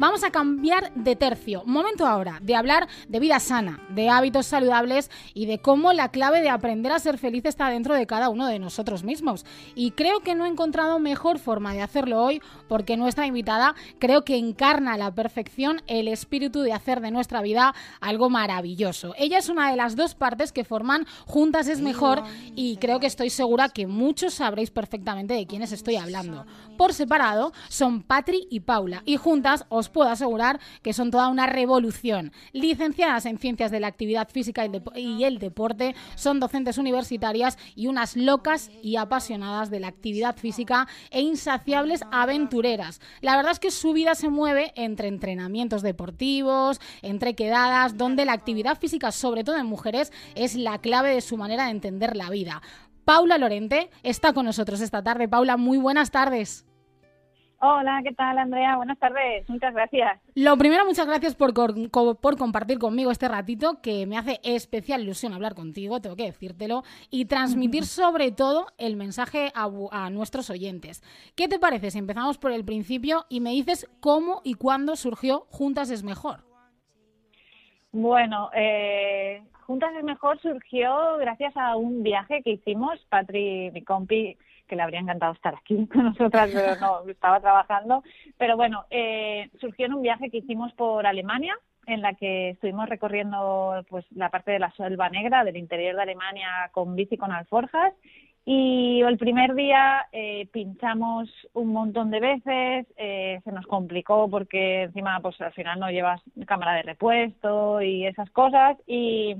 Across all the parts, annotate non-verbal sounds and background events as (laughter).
Vamos a cambiar de tercio. Momento ahora de hablar de vida sana, de hábitos saludables y de cómo la clave de aprender a ser feliz está dentro de cada uno de nosotros mismos. Y creo que no he encontrado mejor forma de hacerlo hoy porque nuestra invitada creo que encarna a la perfección el espíritu de hacer de nuestra vida algo maravilloso. Ella es una de las dos partes que forman Juntas es mejor y creo que estoy segura que muchos sabréis perfectamente de quiénes estoy hablando. Por separado son Patri y Paula y juntas os puedo asegurar que son toda una revolución. Licenciadas en Ciencias de la Actividad Física y el Deporte, son docentes universitarias y unas locas y apasionadas de la actividad física e insaciables aventureras. La verdad es que su vida se mueve entre entrenamientos deportivos, entre quedadas, donde la actividad física, sobre todo en mujeres, es la clave de su manera de entender la vida. Paula Lorente está con nosotros esta tarde. Paula, muy buenas tardes. Hola, ¿qué tal, Andrea? Buenas tardes, muchas gracias. Lo primero, muchas gracias por, por compartir conmigo este ratito, que me hace especial ilusión hablar contigo, tengo que decírtelo, y transmitir (laughs) sobre todo el mensaje a, nuestros oyentes. ¿Qué te parece si empezamos por el principio y me dices cómo y cuándo surgió Juntas es Mejor? Bueno, eh, Juntas es Mejor surgió gracias a un viaje que hicimos, Patri, mi compi, que le habría encantado estar aquí (laughs) con nosotras, pero no, estaba trabajando. Pero bueno, eh, surgió en un viaje que hicimos por Alemania, en la que estuvimos recorriendo pues la parte de la selva negra del interior de Alemania con bici con alforjas y el primer día eh, pinchamos un montón de veces, eh, se nos complicó porque encima pues al final no llevas cámara de repuesto y esas cosas y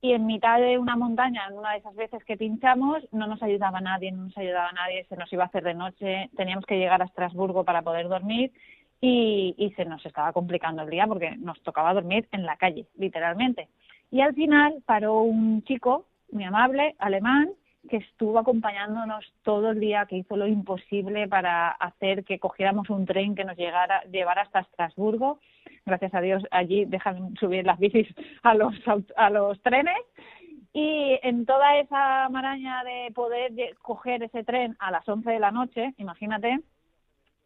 y en mitad de una montaña, en una de esas veces que pinchamos, no nos ayudaba nadie, no nos ayudaba nadie, se nos iba a hacer de noche, teníamos que llegar a Estrasburgo para poder dormir y, y se nos estaba complicando el día porque nos tocaba dormir en la calle, literalmente. Y al final paró un chico muy amable, alemán, que estuvo acompañándonos todo el día, que hizo lo imposible para hacer que cogiéramos un tren que nos llegara, llevara hasta Estrasburgo. Gracias a Dios allí dejan subir las bicis a los, a los trenes. Y en toda esa maraña de poder coger ese tren a las 11 de la noche, imagínate,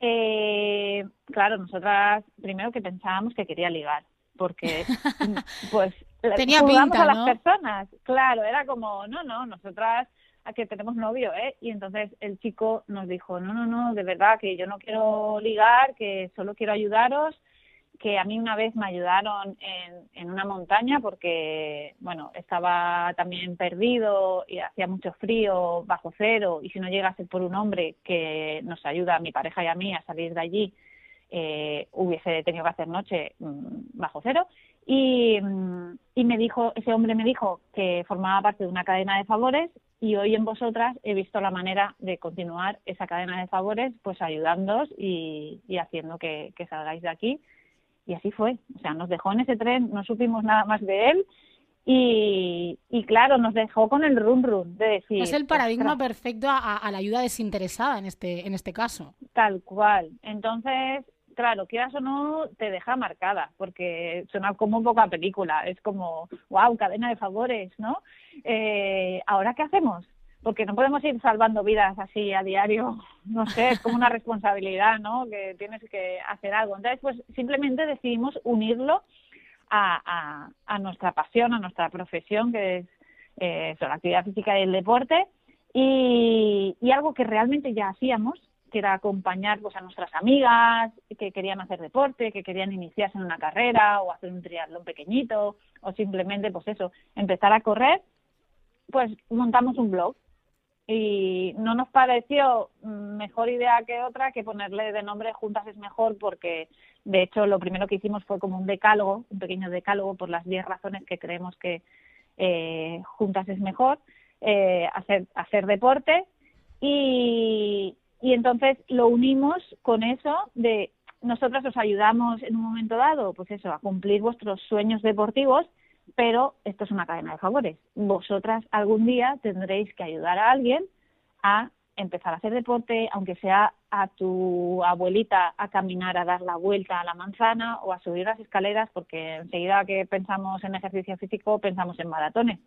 eh, claro, nosotras primero que pensábamos que quería ligar, porque (laughs) pues tenía pinta, a las personas, claro, era como, no, no, nosotras a que tenemos novio, ¿eh? Y entonces el chico nos dijo, no, no, no, de verdad que yo no quiero ligar, que solo quiero ayudaros, que a mí una vez me ayudaron en, en una montaña porque, bueno, estaba también perdido y hacía mucho frío, bajo cero, y si no llegase por un hombre que nos ayuda a mi pareja y a mí a salir de allí, eh, hubiese tenido que hacer noche mm, bajo cero. Y, y me dijo, ese hombre me dijo que formaba parte de una cadena de favores y hoy en vosotras he visto la manera de continuar esa cadena de favores, pues ayudándoos y, haciendo que, salgáis de aquí. Y así fue. O sea, nos dejó en ese tren, no supimos nada más de él. Y, claro, nos dejó con el run run de decir. Es el paradigma perfecto a, a, la ayuda desinteresada en este, en este caso. Tal cual. Entonces, claro, quieras o no, te deja marcada, porque suena como poca película, es como, wow, cadena de favores, ¿no? Eh, ¿Ahora qué hacemos? Porque no podemos ir salvando vidas así a diario, (laughs) no sé, es como una responsabilidad, ¿no? Que tienes que hacer algo. Entonces, pues simplemente decidimos unirlo a, a, nuestra pasión, a nuestra profesión, que es eh, la actividad física y el deporte, y algo que realmente ya hacíamos, que era acompañar pues, a nuestras amigas que querían hacer deporte, que querían iniciarse en una carrera o hacer un triatlón pequeñito o simplemente, pues eso, empezar a correr, pues montamos un blog. Y no nos pareció mejor idea que otra que ponerle de nombre Juntas es mejor porque, de hecho, lo primero que hicimos fue como un decálogo, un pequeño decálogo por las 10 razones que creemos que eh, Juntas es mejor, eh, hacer, hacer deporte y, y entonces lo unimos con eso de nosotras os ayudamos en un momento dado, pues eso, a cumplir vuestros sueños deportivos, pero esto es una cadena de favores. Vosotras algún día tendréis que ayudar a alguien a empezar a hacer deporte, aunque sea a tu abuelita a caminar, a dar la vuelta a la manzana o a subir las escaleras, porque enseguida que pensamos en ejercicio físico pensamos en maratones.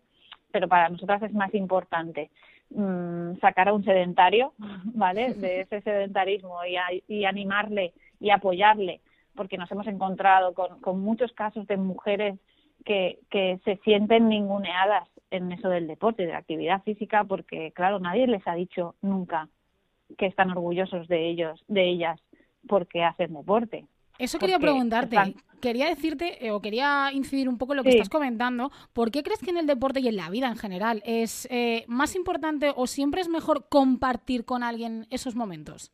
Pero para nosotras es más importante Mm, sacar a un sedentario, (laughs) ¿vale? (laughs) De ese sedentarismo y, y animarle y apoyarle porque nos hemos encontrado con, con muchos casos de mujeres que, que se sienten ninguneadas en eso del deporte, de la actividad física, porque claro, nadie les ha dicho nunca que están orgullosos de ellos, de ellas, porque hacen deporte. Eso quería preguntarte. Quería decirte, eh, o quería incidir un poco en lo que estás comentando. ¿Por qué crees que en el deporte y en la vida en general es eh, más importante o siempre es mejor compartir con alguien esos momentos?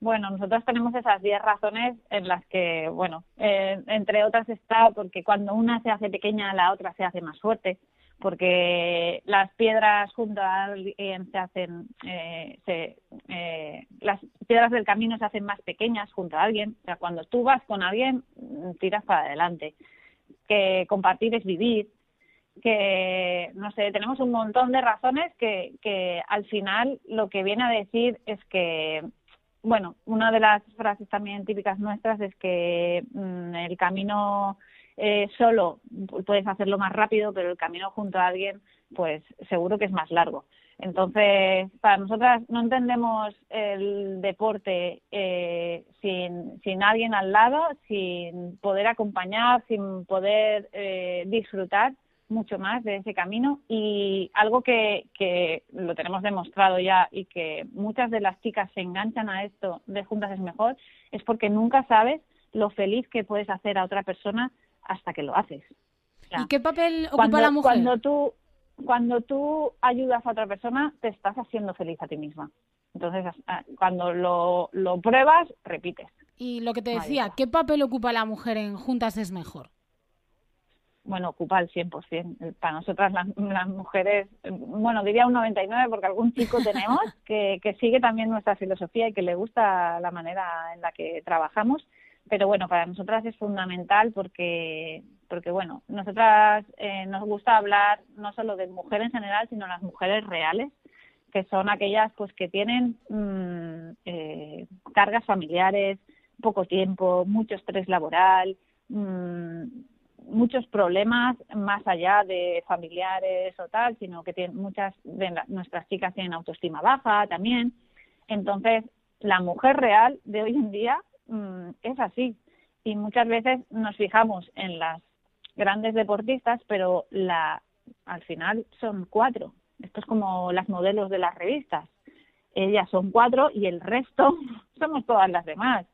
Bueno, nosotros tenemos esas 10 razones en las que, bueno, eh, entre otras está porque cuando una se hace pequeña, la otra se hace más fuerte, porque las piedras a alguien se hacen, eh, se, eh, las piedras del camino se hacen más pequeñas junto a alguien, o sea, cuando tú vas con alguien, tiras para adelante. Que compartir es vivir, que, no sé, tenemos un montón de razones que, que al final lo que viene a decir es que bueno, una de las frases también típicas nuestras es que mm, el camino eh, solo puedes hacerlo más rápido, pero el camino junto a alguien, pues seguro que es más largo. Entonces, para nosotras no entendemos el deporte eh, sin, sin alguien al lado, sin poder acompañar, sin poder eh, disfrutar mucho más de ese camino y algo que, que lo tenemos demostrado ya y que muchas de las chicas se enganchan a esto de juntas es mejor es porque nunca sabes lo feliz que puedes hacer a otra persona hasta que lo haces. ¿Y qué papel ocupa la mujer? Cuando tú, cuando tú ayudas a otra persona, te estás haciendo feliz a ti misma. Entonces, cuando lo, lo pruebas, repites. Y lo que te decía, ¿qué papel ocupa la mujer en Juntas es mejor? bueno, ocupa el 100%. Para nosotras las, mujeres, bueno, diría un 99 porque algún chico (laughs) tenemos que, que sigue también nuestra filosofía y que le gusta la manera en la que trabajamos. Pero bueno, para nosotras es fundamental porque, porque bueno, nosotras eh, nos gusta hablar no solo de mujeres en general, sino las mujeres reales, que son aquellas pues que tienen mm, eh, cargas familiares, poco tiempo, mucho estrés laboral, mmm, muchos problemas más allá de familiares o tal, sino que tienen, muchas de nuestras chicas tienen autoestima baja también. Entonces, la mujer real de hoy en día mm, es así. Y muchas veces nos fijamos en las grandes deportistas, pero la, al final son cuatro. Esto es como las modelos de las revistas. Ellas son cuatro y el resto (laughs) somos todas las demás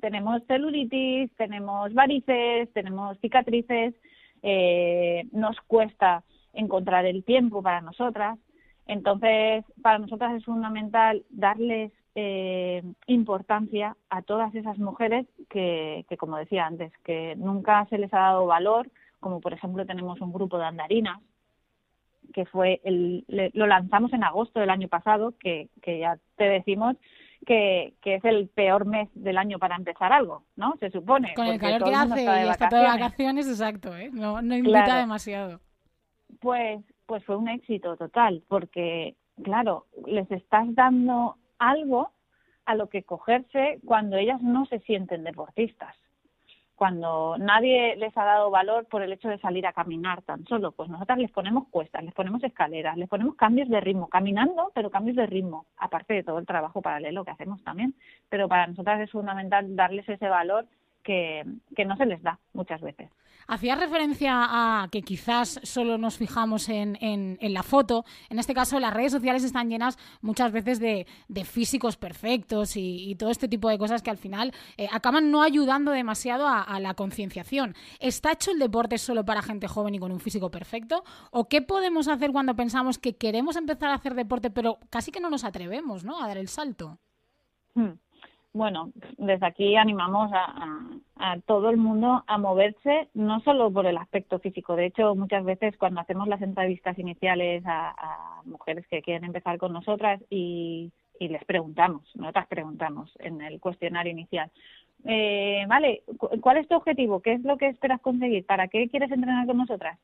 tenemos celulitis, tenemos varices, tenemos cicatrices, eh, nos cuesta encontrar el tiempo para nosotras. Entonces, para nosotras es fundamental darles eh, importancia a todas esas mujeres que, que, como decía antes, que nunca se les ha dado valor, como por ejemplo tenemos un grupo de andarinas, que fue el, lo lanzamos en agosto del año pasado, que, que ya te decimos que, que es el peor mes del año para empezar algo, ¿no? Se supone. Con el calor que hace y está de vacaciones, exacto, ¿eh? No, no invita demasiado. Pues, pues fue un éxito total, porque, claro, les estás dando algo a lo que cogerse cuando ellas no se sienten deportistas cuando nadie les ha dado valor por el hecho de salir a caminar tan solo, pues nosotras les ponemos cuestas, les ponemos escaleras, les ponemos cambios de ritmo, caminando, pero cambios de ritmo, aparte de todo el trabajo paralelo que hacemos también. Pero para nosotras es fundamental darles ese valor que, que no se les da muchas veces. Hacías referencia a que quizás solo nos fijamos en, en, la foto. En este caso, las redes sociales están llenas muchas veces de, de físicos perfectos y, todo este tipo de cosas que al final eh, acaban no ayudando demasiado a, a la concienciación. ¿Está hecho el deporte solo para gente joven y con un físico perfecto? ¿O qué podemos hacer cuando pensamos que queremos empezar a hacer deporte, pero casi que no nos atrevemos ¿no? a dar el salto? Hmm bueno, desde aquí animamos a, todo el mundo a moverse, no solo por el aspecto físico. De hecho, muchas veces cuando hacemos las entrevistas iniciales a, a mujeres que quieren empezar con nosotras y, y les preguntamos, nosotras preguntamos en el cuestionario inicial, eh, vale, ¿cuál es tu objetivo? ¿Qué es lo que esperas conseguir? ¿Para qué quieres entrenar con nosotras?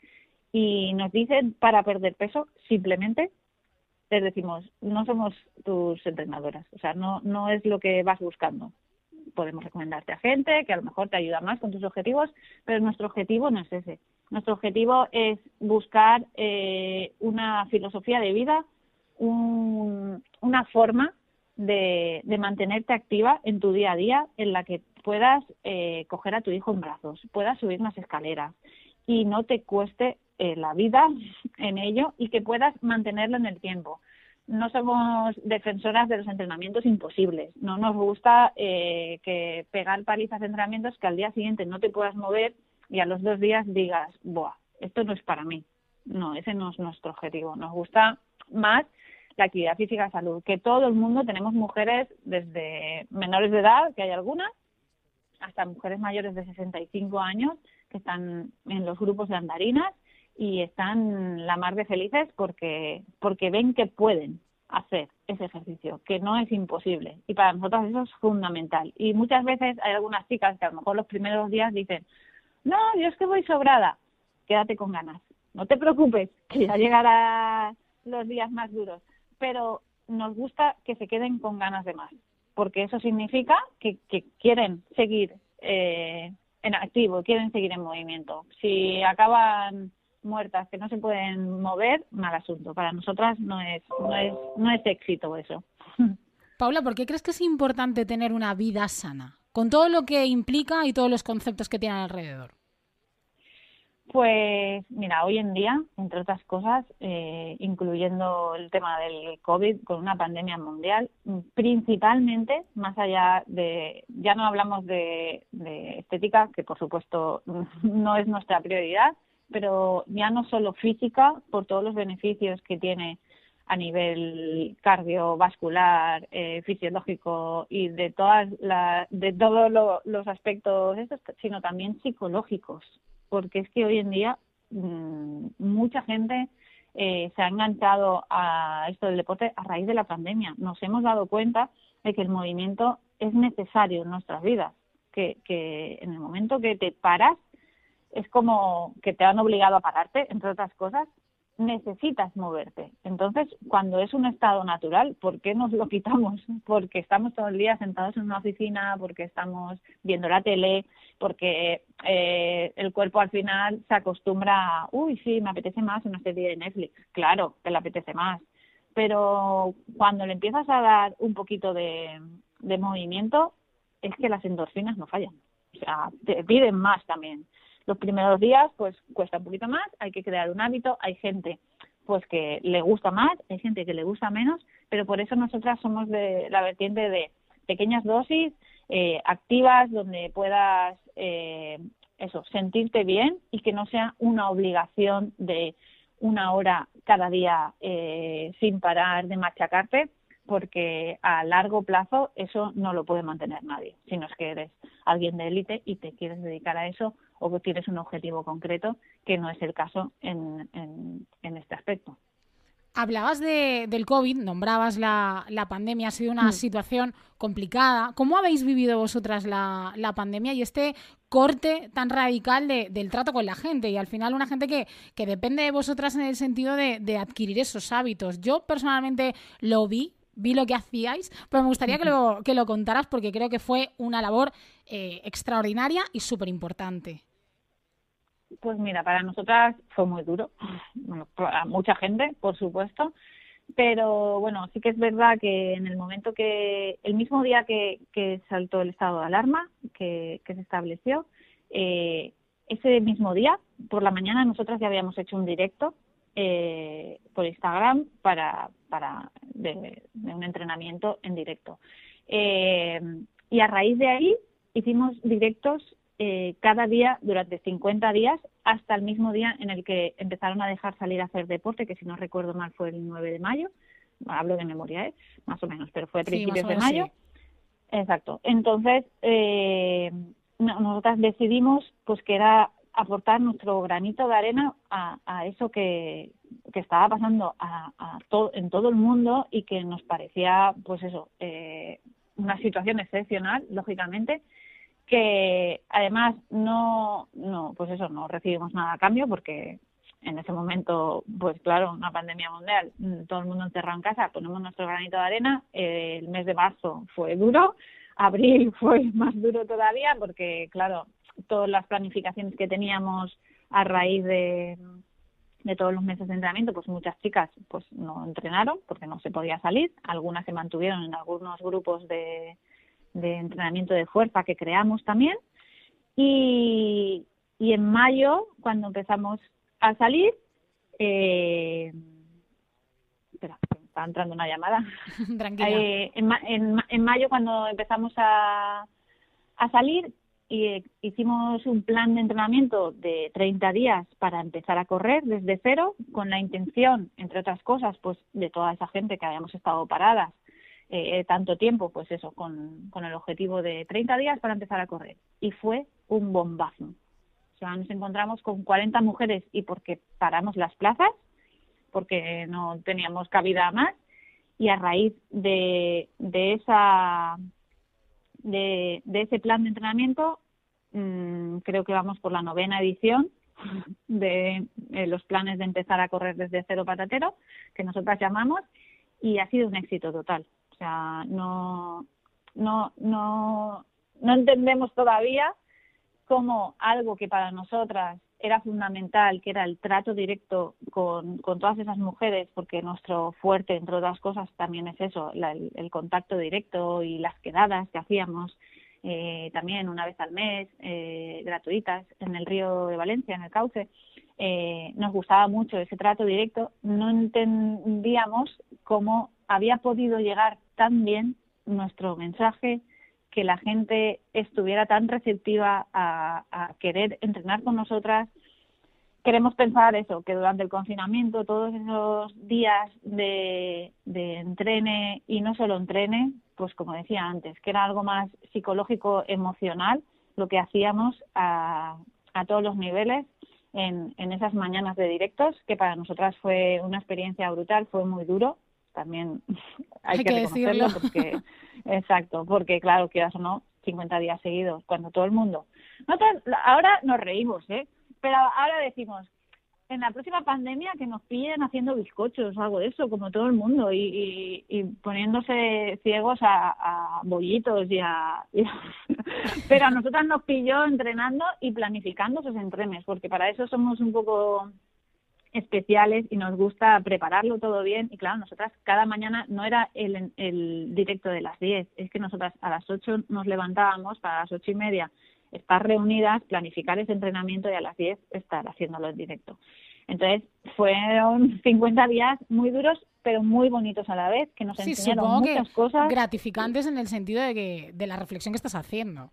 Y nos dicen para perder peso, simplemente les decimos, no somos tus entrenadoras, o sea, no, no es lo que vas buscando. Podemos recomendarte a gente que a lo mejor te ayuda más con tus objetivos, pero nuestro objetivo no es ese. Nuestro objetivo es buscar eh, una filosofía de vida, un, una forma de, de mantenerte activa en tu día a día, en la que puedas eh, coger a tu hijo en brazos, puedas subir más escaleras y no te cueste eh, la vida en ello y que puedas mantenerlo en el tiempo. No somos defensoras de los entrenamientos imposibles. No nos gusta eh, que pegar palizas de entrenamientos que al día siguiente no te puedas mover y a los dos días digas, ¡buah! Esto no es para mí. No, ese no es nuestro objetivo. Nos gusta más la actividad física salud, que todo el mundo tenemos mujeres desde menores de edad, que hay algunas, hasta mujeres mayores de 65 años que están en los grupos de andarinas y están la mar de felices porque porque ven que pueden hacer ese ejercicio, que no es imposible. Y para nosotros eso es fundamental. Y muchas veces hay algunas chicas que a lo mejor los primeros días dicen, no, yo es que voy sobrada, quédate con ganas. No te preocupes, que ya llegarán los días más duros pero nos gusta que se queden con ganas de más, porque eso significa que, quieren seguir eh, en activo, quieren seguir en movimiento. Si acaban muertas que no se pueden mover, mal asunto. Para nosotras no es, no es, no es éxito eso. (laughs) Paula, ¿por qué crees que es importante tener una vida sana? Con todo lo que implica y todos los conceptos que tiene alrededor. Pues mira, hoy en día, entre otras cosas, eh, incluyendo el tema del COVID con una pandemia mundial, principalmente, más allá de, ya no hablamos de, estética, que por supuesto (laughs) no es nuestra prioridad, pero ya no solo física, por todos los beneficios que tiene a nivel cardiovascular, eh, fisiológico y de todas de todos los aspectos estos, sino también psicológicos porque es que hoy en día mm, mucha gente eh, se ha enganchado a esto del deporte a raíz de la pandemia. Nos hemos dado cuenta de que el movimiento es necesario en nuestras vidas, que, que en el momento que te paras es como que te han obligado a pararte, entre otras cosas, necesitas moverte. Entonces, cuando es un estado natural, ¿por qué nos lo (laughs) quitamos? Porque estamos todo el día sentados en una oficina, porque estamos viendo la tele, porque eh, el cuerpo al final se acostumbra a, uy, sí, me apetece más una serie de Netflix. Claro, que le apetece más. Pero cuando le empiezas a dar un poquito de, de movimiento, es que las endorfinas no fallan. O sea, te piden más también. Los primeros días, pues cuesta un poquito más, hay que crear un hábito, hay gente pues que le gusta más, hay gente que le gusta menos, pero por eso nosotras somos de la vertiente de pequeñas dosis, eh, activas, donde puedas eh, eso, sentirte bien y que no sea una obligación de una hora cada día eh, sin parar de machacarte, porque a largo plazo eso no lo puede mantener nadie. Si no es que eres alguien de élite y te quieres dedicar a eso o que tienes un objetivo concreto, que no es el caso en, en, este aspecto. Hablabas de, del COVID, nombrabas la, la, pandemia, ha sido una mm. situación complicada. ¿Cómo habéis vivido vosotras la, la pandemia y este corte tan radical de, del trato con la gente? Y al final una gente que, que depende de vosotras en el sentido de, de adquirir esos hábitos. Yo personalmente lo vi vi lo que hacíais, pero me gustaría que lo, que lo contaras porque creo que fue una labor eh, extraordinaria y súper importante. Pues mira, para nosotras fue muy duro, bueno, para mucha gente, por supuesto, pero bueno, sí que es verdad que en el momento que, el mismo día que, que saltó el estado de alarma, que, que se estableció, eh, ese mismo día, por la mañana, nosotras ya habíamos hecho un directo eh, por Instagram para, para de, un entrenamiento en directo. Eh, y a raíz de ahí hicimos directos eh, cada día durante 50 días hasta el mismo día en el que empezaron a dejar salir a hacer deporte, que si no recuerdo mal fue el 9 de mayo. Hablo de memoria, ¿eh? más o menos, pero fue a principios de mayo. Exacto. Entonces, eh, nosotras decidimos pues que era aportar nuestro granito de arena a, a eso que, estaba pasando a, a en todo el mundo y que nos parecía, pues eso, eh, una situación excepcional, lógicamente, que además no, no, pues eso, no recibimos nada a cambio porque en ese momento, pues claro, una pandemia mundial, todo el mundo encerrado en casa, ponemos nuestro granito de arena, el mes de marzo fue duro, abril (laughs) fue más duro todavía porque, claro, todas las planificaciones que teníamos a raíz de, de todos los meses de entrenamiento, pues muchas chicas pues no entrenaron porque no se podía salir, algunas se mantuvieron en algunos grupos de, de entrenamiento de fuerza que creamos también. Y, y en mayo, cuando empezamos a salir, eh, espera, está entrando una llamada. (laughs) Tranquila. Eh, en, en, en mayo, cuando empezamos a, a salir, y, eh, hicimos un plan de entrenamiento de 30 días para empezar a correr desde cero, con la intención, entre otras cosas, pues de toda esa gente que habíamos estado paradas eh, tanto tiempo, pues eso, con, con el objetivo de 30 días para empezar a correr. Y fue un bombazo. O sea, nos encontramos con 40 mujeres y porque paramos las plazas, porque no teníamos cabida más, y a raíz de, de esa de, de ese plan de entrenamiento, mm, creo que vamos por la novena edición (laughs) de eh, los planes de empezar a correr desde cero patatero, que nosotras llamamos, y ha sido un éxito total. O sea, no, no, no, no entendemos todavía cómo algo que para nosotras era fundamental, que era el trato directo con, con todas esas mujeres, porque nuestro fuerte, entre otras cosas, también es eso, la- el contacto directo y las quedadas que hacíamos eh, también una vez al mes, eh, gratuitas, en el río de Valencia, en el cauce. Eh, nos gustaba mucho ese trato directo. No entendíamos cómo había podido llegar tan bien nuestro mensaje, que la gente estuviera tan receptiva a, a querer entrenar con nosotras. Queremos pensar eso, que durante el confinamiento, todos esos días de, de entrene y no solo entrene, pues como decía antes, que era algo más psicológico, emocional, lo que hacíamos a, a todos los niveles en, en esas mañanas de directos, que para nosotras fue una experiencia brutal, fue muy duro, también (laughs) hay, Hay que, que reconocerlo decirlo. porque exacto porque claro quieras o no 50 días seguidos cuando todo el mundo nosotros ahora nos reímos eh pero ahora decimos en la próxima pandemia que nos pillen haciendo bizcochos o algo de eso como todo el mundo y, y, poniéndose ciegos a, a bollitos y a- (laughs) pero a nosotras nos pilló entrenando y planificando esos entrenes porque para eso somos un poco especiales y nos gusta prepararlo todo bien. Y claro, nosotras cada mañana no era el, el directo de las 10, es que nosotras a las 8 nos levantábamos para las ocho y media estar reunidas, planificar ese entrenamiento y a las 10 estar haciéndolo en directo. Entonces, fueron 50 días muy duros, pero muy bonitos a la vez, que nos Sí, enseñaron supongo que muchas cosas. gratificantes en el sentido de que de la reflexión que estás haciendo.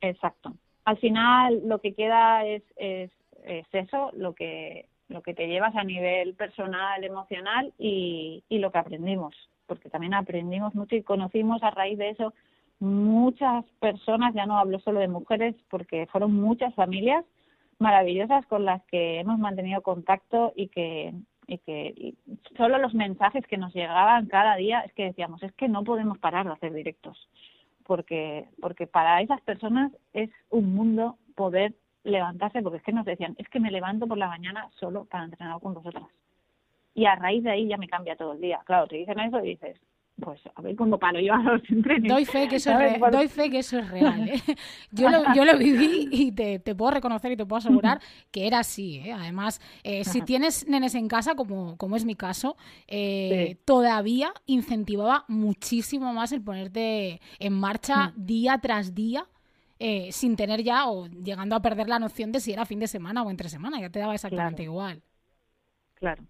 Exacto. Al final lo que queda es, es, es eso, lo que, lo que te llevas a nivel personal, emocional y, y lo que aprendimos, porque también aprendimos mucho y conocimos a raíz de eso muchas personas, ya no hablo solo de mujeres, porque fueron muchas familias maravillosas con las que hemos mantenido contacto y que y que solo los mensajes que nos llegaban cada día es que decíamos es que no podemos parar de hacer directos porque porque para esas personas es un mundo poder levantarse porque es que nos decían es que me levanto por la mañana solo para entrenar con vosotras y a raíz de ahí ya me cambia todo el día. Claro te dicen eso y dices pues a ver cómo paro yo a los (laughs) Doy fe que eso es, ¿sabes? re- Por- doy fe que eso es real. (laughs) ¿eh? Yo, lo, yo lo viví y te, te puedo reconocer y te puedo asegurar (laughs) que era así. ¿eh? Además, eh, si tienes nenes en casa, como, como es mi caso, eh, Sí. todavía incentivaba muchísimo más el ponerte en marcha Mm. día tras día. eh, sin tener ya o llegando a perder la noción de si era fin de semana o entre semana, ya te daba exactamente igual. Claro,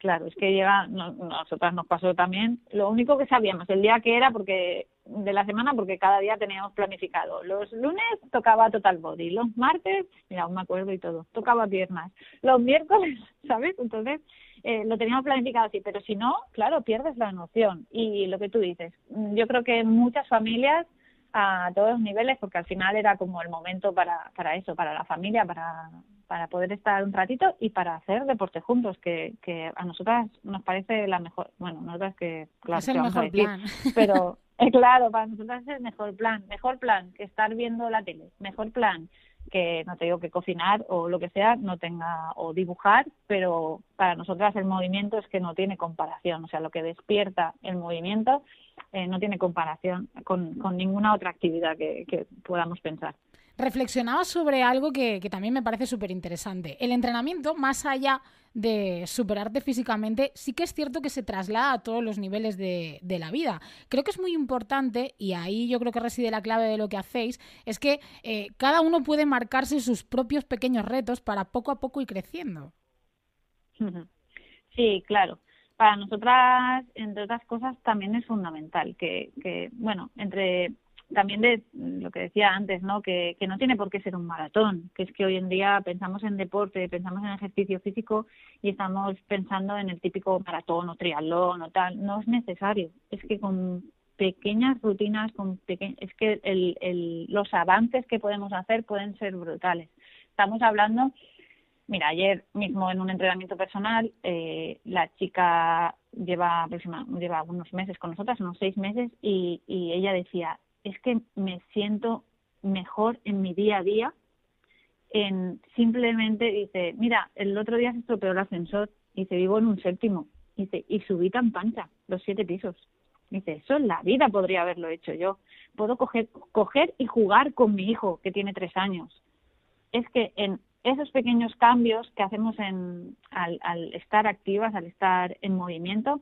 claro, es que llega, no, nosotras nos pasó también, lo único que sabíamos, el día que era, porque de la semana, porque cada día teníamos planificado. Los lunes tocaba total body, los martes, mira, aún me acuerdo y todo, tocaba piernas. Los miércoles, (laughs) ¿sabes? Entonces, eh, lo teníamos planificado así, pero si no, claro, pierdes la noción. Y lo que tú dices, mm, yo creo que muchas familias a todos los niveles, porque al final era como el momento para, para eso, para la familia, para, para poder estar un ratito y para hacer deporte juntos, que, que a nosotras nos parece la mejor, bueno, nosotras que, claro, es el ¿qué vamos a mejor decir? plan. (laughs) pero (laughs) eh, claro, para nosotras es el mejor plan, mejor plan que estar viendo la tele, mejor plan que no te digo que cocinar o lo que sea no tenga o dibujar, pero para nosotras el movimiento es que no tiene comparación, o sea, lo que despierta el movimiento eh, no tiene comparación con, con ninguna otra actividad que, que podamos pensar. Reflexionaba sobre algo que, también me parece súper interesante. El entrenamiento, más allá de superarte físicamente, sí que es cierto que se traslada a todos los niveles de, la vida. Creo que es muy importante, y ahí yo creo que reside la clave de lo que hacéis, es que eh, cada uno puede marcarse sus propios pequeños retos para poco a poco ir creciendo. Sí, claro para nosotras, entre otras cosas, también es fundamental que, que bueno, entre también de lo que decía antes, ¿no? Que, que no tiene por qué ser un maratón, que es que hoy en día pensamos en deporte, pensamos en ejercicio físico y estamos pensando en el típico maratón o triatlón o tal. No es necesario. Es que con pequeñas rutinas, con peque... es que el, el, los avances que podemos hacer pueden ser brutales. Estamos hablando Mira, ayer mismo en un entrenamiento personal, eh, la chica lleva, lleva unos meses con nosotras, unos seis meses, y, y ella decía, es que me siento mejor en mi día a día en simplemente dice, mira, el otro día se estropeó el ascensor, y se vivo en un séptimo, dice, y subí tan pancha, los siete pisos. Dice, eso en la vida podría haberlo hecho yo. Puedo coger, coger y jugar con mi hijo, que tiene tres años. Es que en esos pequeños cambios que hacemos en, al, estar activas, al estar en movimiento,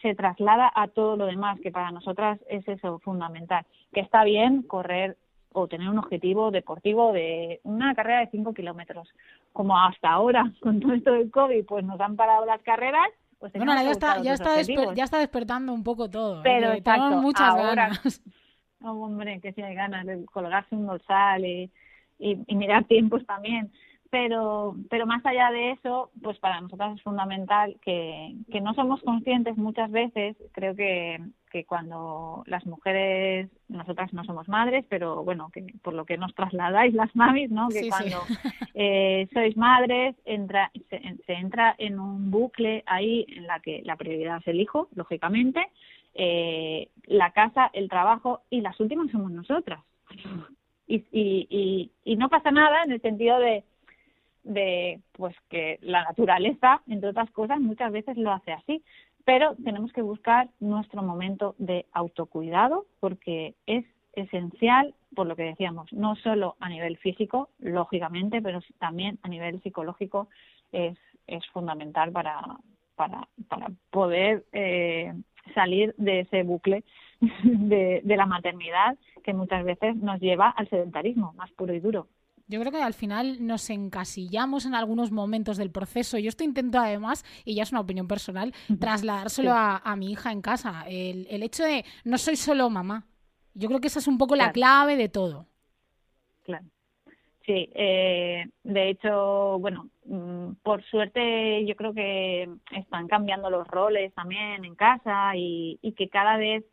se traslada a todo lo demás, que para nosotras es eso fundamental. Que está bien correr o tener un objetivo deportivo de una carrera de 5 kilómetros. Como hasta ahora, (laughs) con todo esto del COVID, pues nos han parado las carreras. Pues bueno, ya está, ya, está ya está despertando un poco todo. ¿eh? Pero tenemos muchas ganas. (laughs) hombre, que si hay ganas de colgarse un dorsal y, y mirar tiempos también pero, pero más allá de eso, pues para nosotros es fundamental que, que no somos conscientes muchas veces, creo que, que cuando las mujeres, nosotras no somos madres, pero bueno, que por lo que nos trasladáis las mamis, ¿no? Que cuando Eh, sois madres, entra, se, se, entra en un bucle ahí en la que la prioridad es el hijo, lógicamente, eh, la casa, el trabajo y las últimas somos nosotras. Y, y, y, y no pasa nada en el sentido de de pues que la naturaleza, entre otras cosas, muchas veces lo hace así, pero tenemos que buscar nuestro momento de autocuidado porque es esencial, por lo que decíamos, no solo a nivel físico, lógicamente, pero también a nivel psicológico es, es fundamental para, para, para poder eh, salir de ese bucle (laughs) de, de la maternidad que muchas veces nos lleva al sedentarismo más puro y duro. Yo creo que al final nos encasillamos en algunos momentos del proceso. Yo esto intento además, y ya es una opinión personal, trasladárselo a, mi hija en casa. El, el, hecho de no soy solo mamá. Yo creo que esa es un poco la clave de todo. Claro. Sí, eh, de hecho, bueno, mm, por suerte yo creo que están cambiando los roles también en casa y, y que cada vez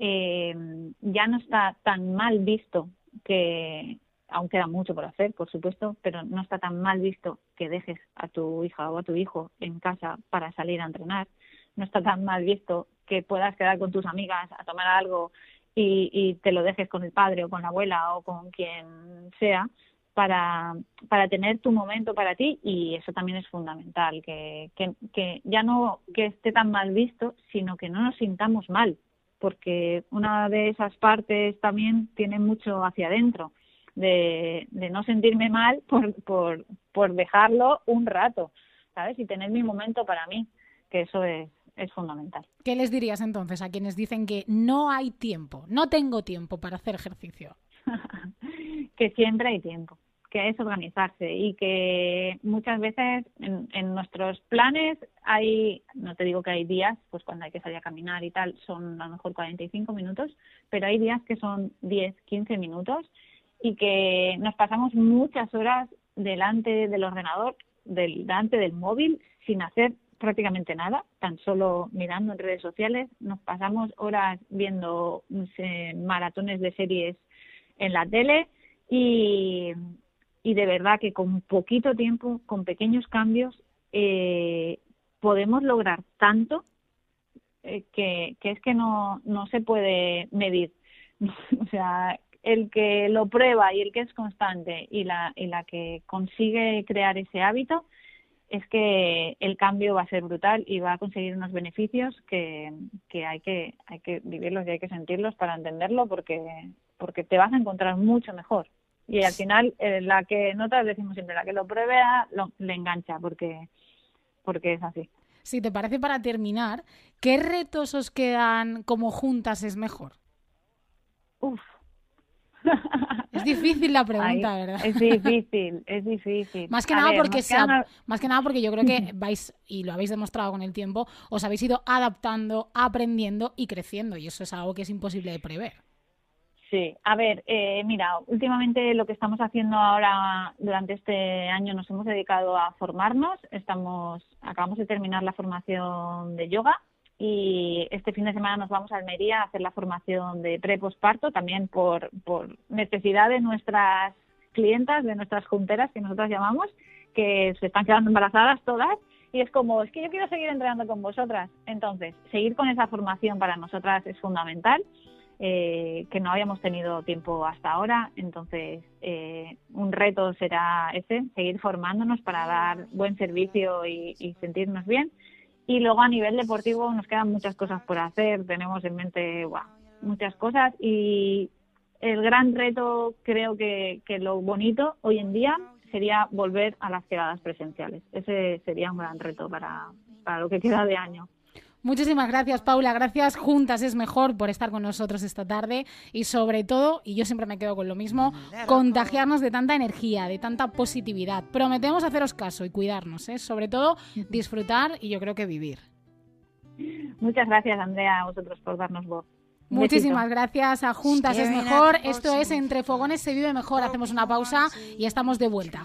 eh, ya no está tan mal visto que, aún queda mucho por hacer, por supuesto, pero no está tan mal visto que dejes a tu hija o a tu hijo en casa para salir a entrenar. No está tan mal visto que puedas quedar con tus amigas a tomar algo y, y te lo dejes con el padre o con la abuela o con quien sea para, para tener tu momento para ti y eso también es fundamental, que, que, que ya no que esté tan mal visto, sino que no nos sintamos mal, porque una de esas partes también tiene mucho hacia adentro de, de no sentirme mal por, por, por dejarlo un rato, ¿sabes? Y tener mi momento para mí, que eso es, es fundamental. ¿Qué les dirías entonces a quienes dicen que no hay tiempo, no tengo tiempo para hacer ejercicio? (laughs) que siempre hay tiempo, que es organizarse y que muchas veces en, en, nuestros planes hay, no te digo que hay días, pues cuando hay que salir a caminar y tal, son a lo mejor 45 minutos, pero hay días que son 10, 15 minutos y que nos pasamos muchas horas delante del ordenador, delante del móvil, sin hacer prácticamente nada, tan solo mirando en redes sociales. Nos pasamos horas viendo maratones de series en la tele y, y de verdad que con poquito tiempo, con pequeños cambios, eh, podemos lograr tanto eh, que, que es que no, no se puede medir. (laughs) o sea, el que lo prueba y el que es constante y la, y la que consigue crear ese hábito es que el cambio va a ser brutal y va a conseguir unos beneficios que, que hay que hay que vivirlos y hay que sentirlos para entenderlo porque porque te vas a encontrar mucho mejor Y al final, eh, la que, nosotros decimos siempre, la que lo pruebe lo, le engancha, porque, porque es así. Si te parece, para terminar, ¿qué retos os quedan como juntas es mejor? Uf. (laughs) Es difícil la pregunta, ¿verdad? Es difícil, es difícil. Más que, nada porque más que nada porque yo creo que (laughs) vais, y lo habéis demostrado con el tiempo, os habéis ido adaptando, aprendiendo y creciendo, y eso es algo que es imposible de prever. Sí, a ver, eh, mira, últimamente lo que estamos haciendo ahora durante este año nos hemos dedicado a formarnos. Estamos, acabamos de terminar la formación de yoga y este fin de semana nos vamos a Almería a hacer la formación de pre-posparto también por, por necesidad de nuestras clientas, de nuestras junteras que nosotros llamamos, que se están quedando embarazadas todas y es como, es que yo quiero seguir entrenando con vosotras. Entonces, seguir con esa formación para nosotras es fundamental eh, que no habíamos tenido tiempo hasta ahora. Entonces, eh, un reto será ese, seguir formándonos para dar buen servicio y, sentirnos bien. Y luego a nivel deportivo nos quedan muchas cosas por hacer, tenemos en mente muchas cosas y el gran reto creo que, que lo bonito hoy en día sería volver a las quedadas presenciales. Ese sería un gran reto para, para lo que queda de año. Muchísimas gracias, Paula. Gracias, Juntas es mejor por estar con nosotros esta tarde y sobre todo, y yo siempre me quedo con lo mismo, contagiarnos de tanta energía, de tanta positividad. Prometemos haceros caso y cuidarnos, ¿eh? sobre todo disfrutar y yo creo que vivir. Muchas gracias, Andrea, a vosotros por darnos voz. Muchísimas gracias a Juntas es mejor. Esto es Entre Fogones se vive mejor. Hacemos una pausa y estamos de vuelta.